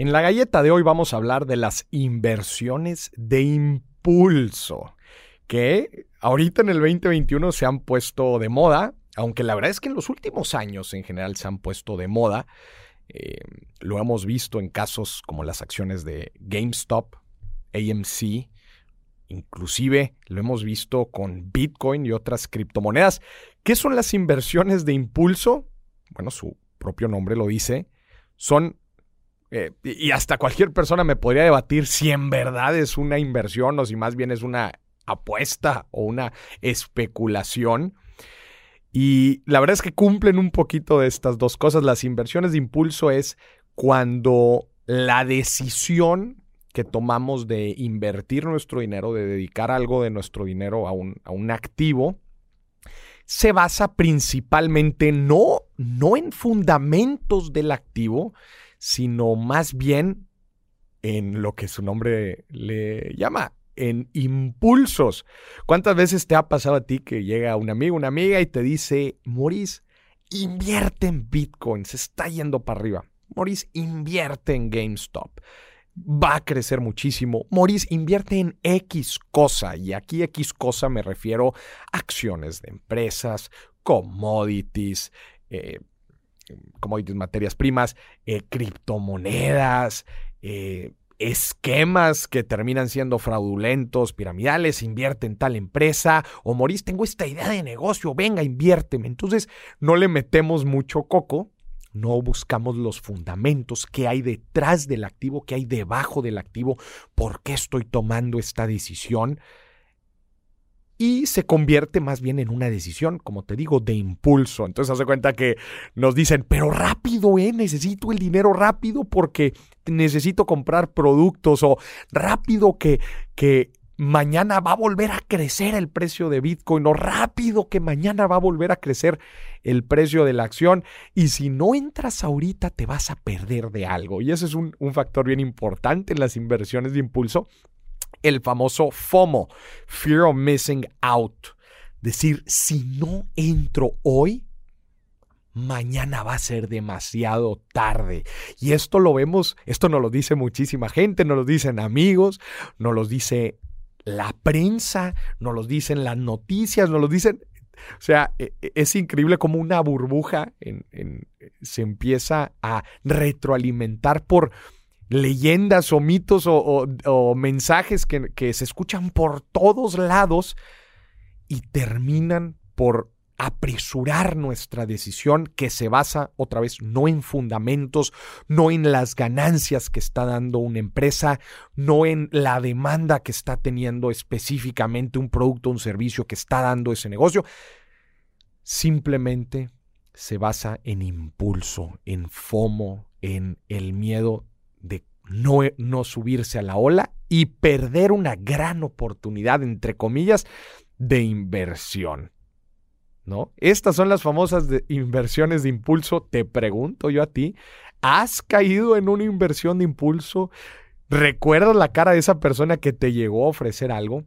En la galleta de hoy vamos a hablar de las inversiones de impulso, que ahorita en el 2021 se han puesto de moda, aunque la verdad es que en los últimos años en general se han puesto de moda. Eh, lo hemos visto en casos como las acciones de GameStop, AMC, inclusive lo hemos visto con Bitcoin y otras criptomonedas. ¿Qué son las inversiones de impulso? Bueno, su propio nombre lo dice. Son eh, y hasta cualquier persona me podría debatir si en verdad es una inversión o si más bien es una apuesta o una especulación. Y la verdad es que cumplen un poquito de estas dos cosas. Las inversiones de impulso es cuando la decisión que tomamos de invertir nuestro dinero, de dedicar algo de nuestro dinero a un, a un activo, se basa principalmente no, no en fundamentos del activo, sino más bien en lo que su nombre le llama, en impulsos. ¿Cuántas veces te ha pasado a ti que llega un amigo, una amiga y te dice, Maurice, invierte en Bitcoin, se está yendo para arriba. Maurice, invierte en GameStop. Va a crecer muchísimo. Maurice, invierte en X cosa. Y aquí X cosa me refiero a acciones de empresas, commodities, eh, commodities, materias primas, eh, criptomonedas, eh, esquemas que terminan siendo fraudulentos, piramidales, invierte en tal empresa, o morís, tengo esta idea de negocio, venga, inviérteme. Entonces no le metemos mucho coco, no buscamos los fundamentos, qué hay detrás del activo, qué hay debajo del activo, por qué estoy tomando esta decisión y se convierte más bien en una decisión, como te digo, de impulso. Entonces, hace cuenta que nos dicen, pero rápido, ¿eh? Necesito el dinero rápido porque necesito comprar productos o rápido que, que mañana va a volver a crecer el precio de Bitcoin o rápido que mañana va a volver a crecer el precio de la acción y si no entras ahorita te vas a perder de algo y ese es un, un factor bien importante en las inversiones de impulso el famoso FOMO, Fear of Missing Out. Decir, si no entro hoy, mañana va a ser demasiado tarde. Y esto lo vemos, esto nos lo dice muchísima gente, nos lo dicen amigos, nos lo dice la prensa, nos lo dicen las noticias, nos lo dicen... O sea, e, e, es increíble como una burbuja se empieza a retroalimentar por leyendas o mitos o, mensajes que, que se escuchan por todos lados y terminan por apresurar nuestra decisión que se basa otra vez no en fundamentos, no en las ganancias que está dando una empresa, no en la demanda que está teniendo específicamente un producto o un servicio que está dando ese negocio, simplemente se basa en impulso, en FOMO, en el miedo de no, no subirse a la ola y perder una gran oportunidad, entre comillas, de inversión. ¿No? Estas son las famosas inversiones de impulso. Te pregunto yo a ti, ¿has caído en una inversión de impulso? ¿Recuerdas la cara de esa persona que te llegó a ofrecer algo?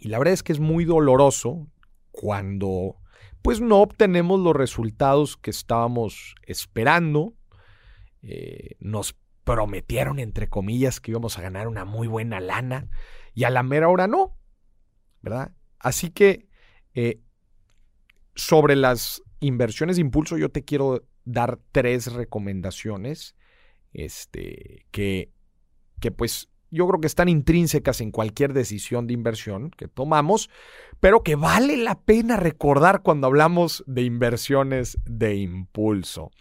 Y la verdad es que es muy doloroso cuando pues no obtenemos los resultados que estábamos esperando, eh, nos prometieron, entre comillas, que íbamos a ganar una muy buena lana y a la mera hora no, ¿verdad? Así que eh, sobre las inversiones de impulso yo te quiero dar tres recomendaciones este, que, que pues yo creo que están intrínsecas en cualquier decisión de inversión que tomamos, pero que vale la pena recordar cuando hablamos de inversiones de impulso.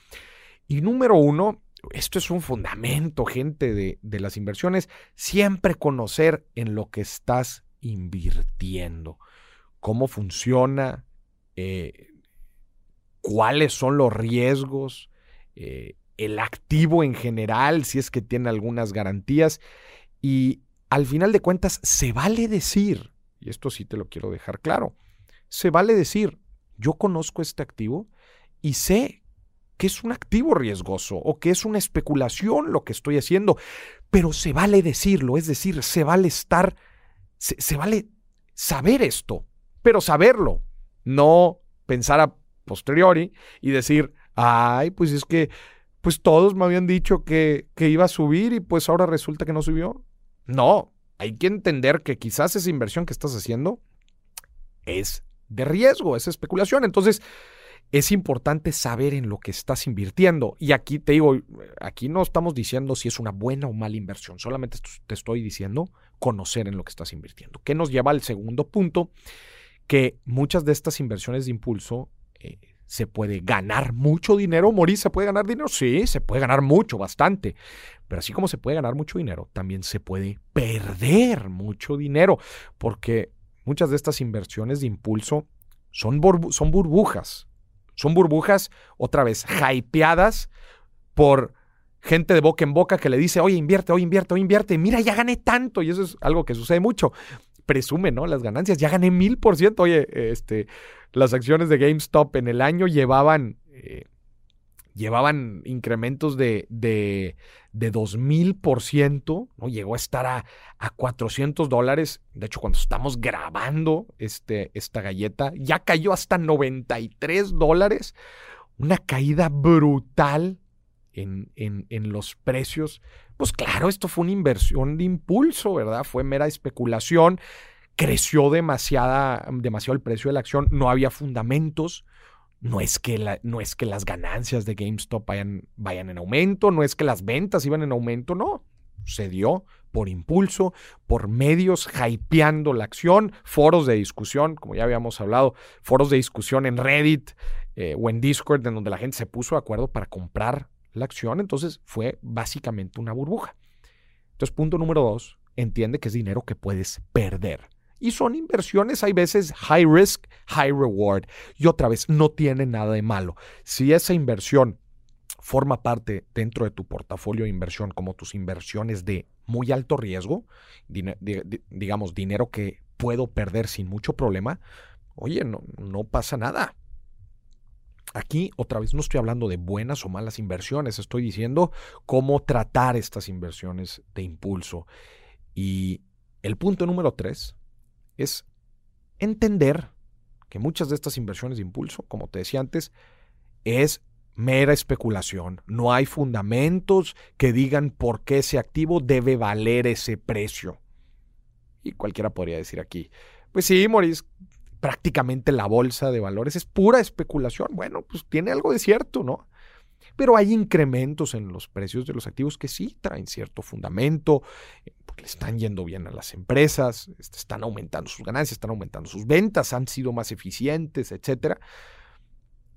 Y número uno, esto es un fundamento, gente, de, las inversiones, siempre conocer en lo que estás invirtiendo, cómo funciona, eh, cuáles son los riesgos, eh, el activo en general, si es que tiene algunas garantías. Y al final de cuentas, se vale decir, y esto sí te lo quiero dejar claro, se vale decir, yo conozco este activo y sé que es un activo riesgoso o que es una especulación lo que estoy haciendo, pero se vale decirlo, es decir, se vale estar, se, vale saber esto, pero saberlo, no pensar a posteriori y decir, ay, pues es que pues todos me habían dicho que, que iba a subir y pues ahora resulta que no subió. No, hay que entender que quizás esa inversión que estás haciendo es de riesgo, es especulación. Entonces, es importante saber en lo que estás invirtiendo. Y aquí te digo, aquí no estamos diciendo si es una buena o mala inversión, solamente te estoy diciendo conocer en lo que estás invirtiendo. Que nos lleva al segundo punto, que muchas de estas inversiones de impulso eh, se puede ganar mucho dinero. Morir, ¿se puede ganar dinero? Sí, se puede ganar mucho, bastante. Pero así como se puede ganar mucho dinero, también se puede perder mucho dinero, porque muchas de estas inversiones de impulso son burbujas son burbujas, otra vez, hypeadas por gente de boca en boca que le dice, oye, invierte, oye, invierte, oye, invierte, mira, ya gané tanto. Y eso es algo que sucede mucho. Presume, ¿no? Las ganancias, ya gané mil por ciento. Oye, este, las acciones de GameStop en el año llevaban eh, llevaban incrementos de, de, de 2000%, ¿no? Llegó a estar a, a 400 dólares. De hecho, cuando estamos grabando este, esta galleta, ya cayó hasta 93 dólares. Una caída brutal en, en, en, los precios. Pues claro, esto fue una inversión de impulso, ¿verdad? Fue mera especulación. Creció demasiada, demasiado el precio de la acción. No había fundamentos. No es, que no es que las ganancias de GameStop vayan, vayan en aumento, no es que las ventas iban en aumento, no. Se dio por impulso, por medios hypeando la acción, foros de discusión, como ya habíamos hablado, foros de discusión en Reddit eh, o en Discord, en donde la gente se puso de acuerdo para comprar la acción. Entonces fue básicamente una burbuja. Entonces, punto número dos, entiende que es dinero que puedes perder. Y son inversiones, hay veces high risk, high reward. Y otra vez, no tiene nada de malo. Si esa inversión forma parte dentro de tu portafolio de inversión como tus inversiones de muy alto riesgo, digamos, dinero que puedo perder sin mucho problema, oye, no, no pasa nada. Aquí otra vez no estoy hablando de buenas o malas inversiones, estoy diciendo cómo tratar estas inversiones de impulso. Y el punto número tres es entender que muchas de estas inversiones de impulso, como te decía antes, es mera especulación. No hay fundamentos que digan por qué ese activo debe valer ese precio. Y cualquiera podría decir aquí, pues sí, Maurice, prácticamente la bolsa de valores es pura especulación. Bueno, pues tiene algo de cierto, ¿no? Pero hay incrementos en los precios de los activos que sí traen cierto fundamento, porque le están yendo bien a las empresas, este, están aumentando sus ganancias, están aumentando sus ventas, han sido más eficientes, etc.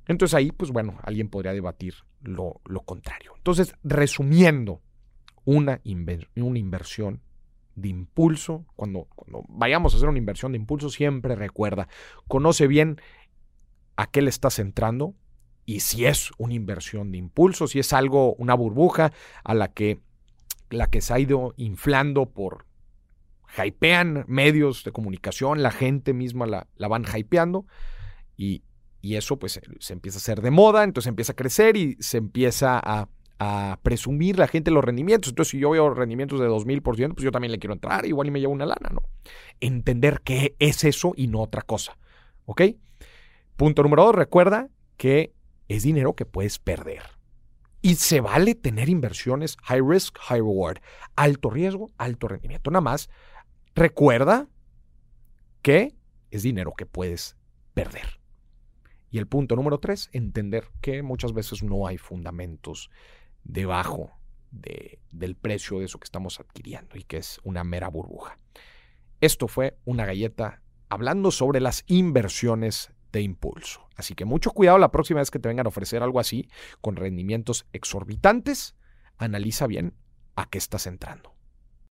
Entonces ahí, pues bueno, alguien podría debatir lo, contrario. Entonces, resumiendo, una, una inversión de impulso, cuando, cuando vayamos a hacer una inversión de impulso, siempre recuerda, conoce bien a qué le estás entrando, y si es una inversión de impulso, si es algo, una burbuja a la que, la que se ha ido inflando por hypean medios de comunicación, la gente misma la, la van hypeando y, y, eso pues se empieza a hacer de moda, entonces empieza a crecer y se empieza a, a presumir la gente los rendimientos. Entonces si yo veo rendimientos de 2000%, pues yo también le quiero entrar, igual y me llevo una lana, ¿no? Entender qué es eso y no otra cosa, ¿ok? Punto número dos, recuerda que es dinero que puedes perder. Y se vale tener inversiones high risk, high reward, alto riesgo, alto rendimiento. Nada más, recuerda que es dinero que puedes perder. Y el punto número tres, entender que muchas veces no hay fundamentos debajo de, del precio de eso que estamos adquiriendo y que es una mera burbuja. Esto fue una galleta hablando sobre las inversiones de impulso. Así que mucho cuidado la próxima vez que te vengan a ofrecer algo así con rendimientos exorbitantes. Analiza bien a qué estás entrando.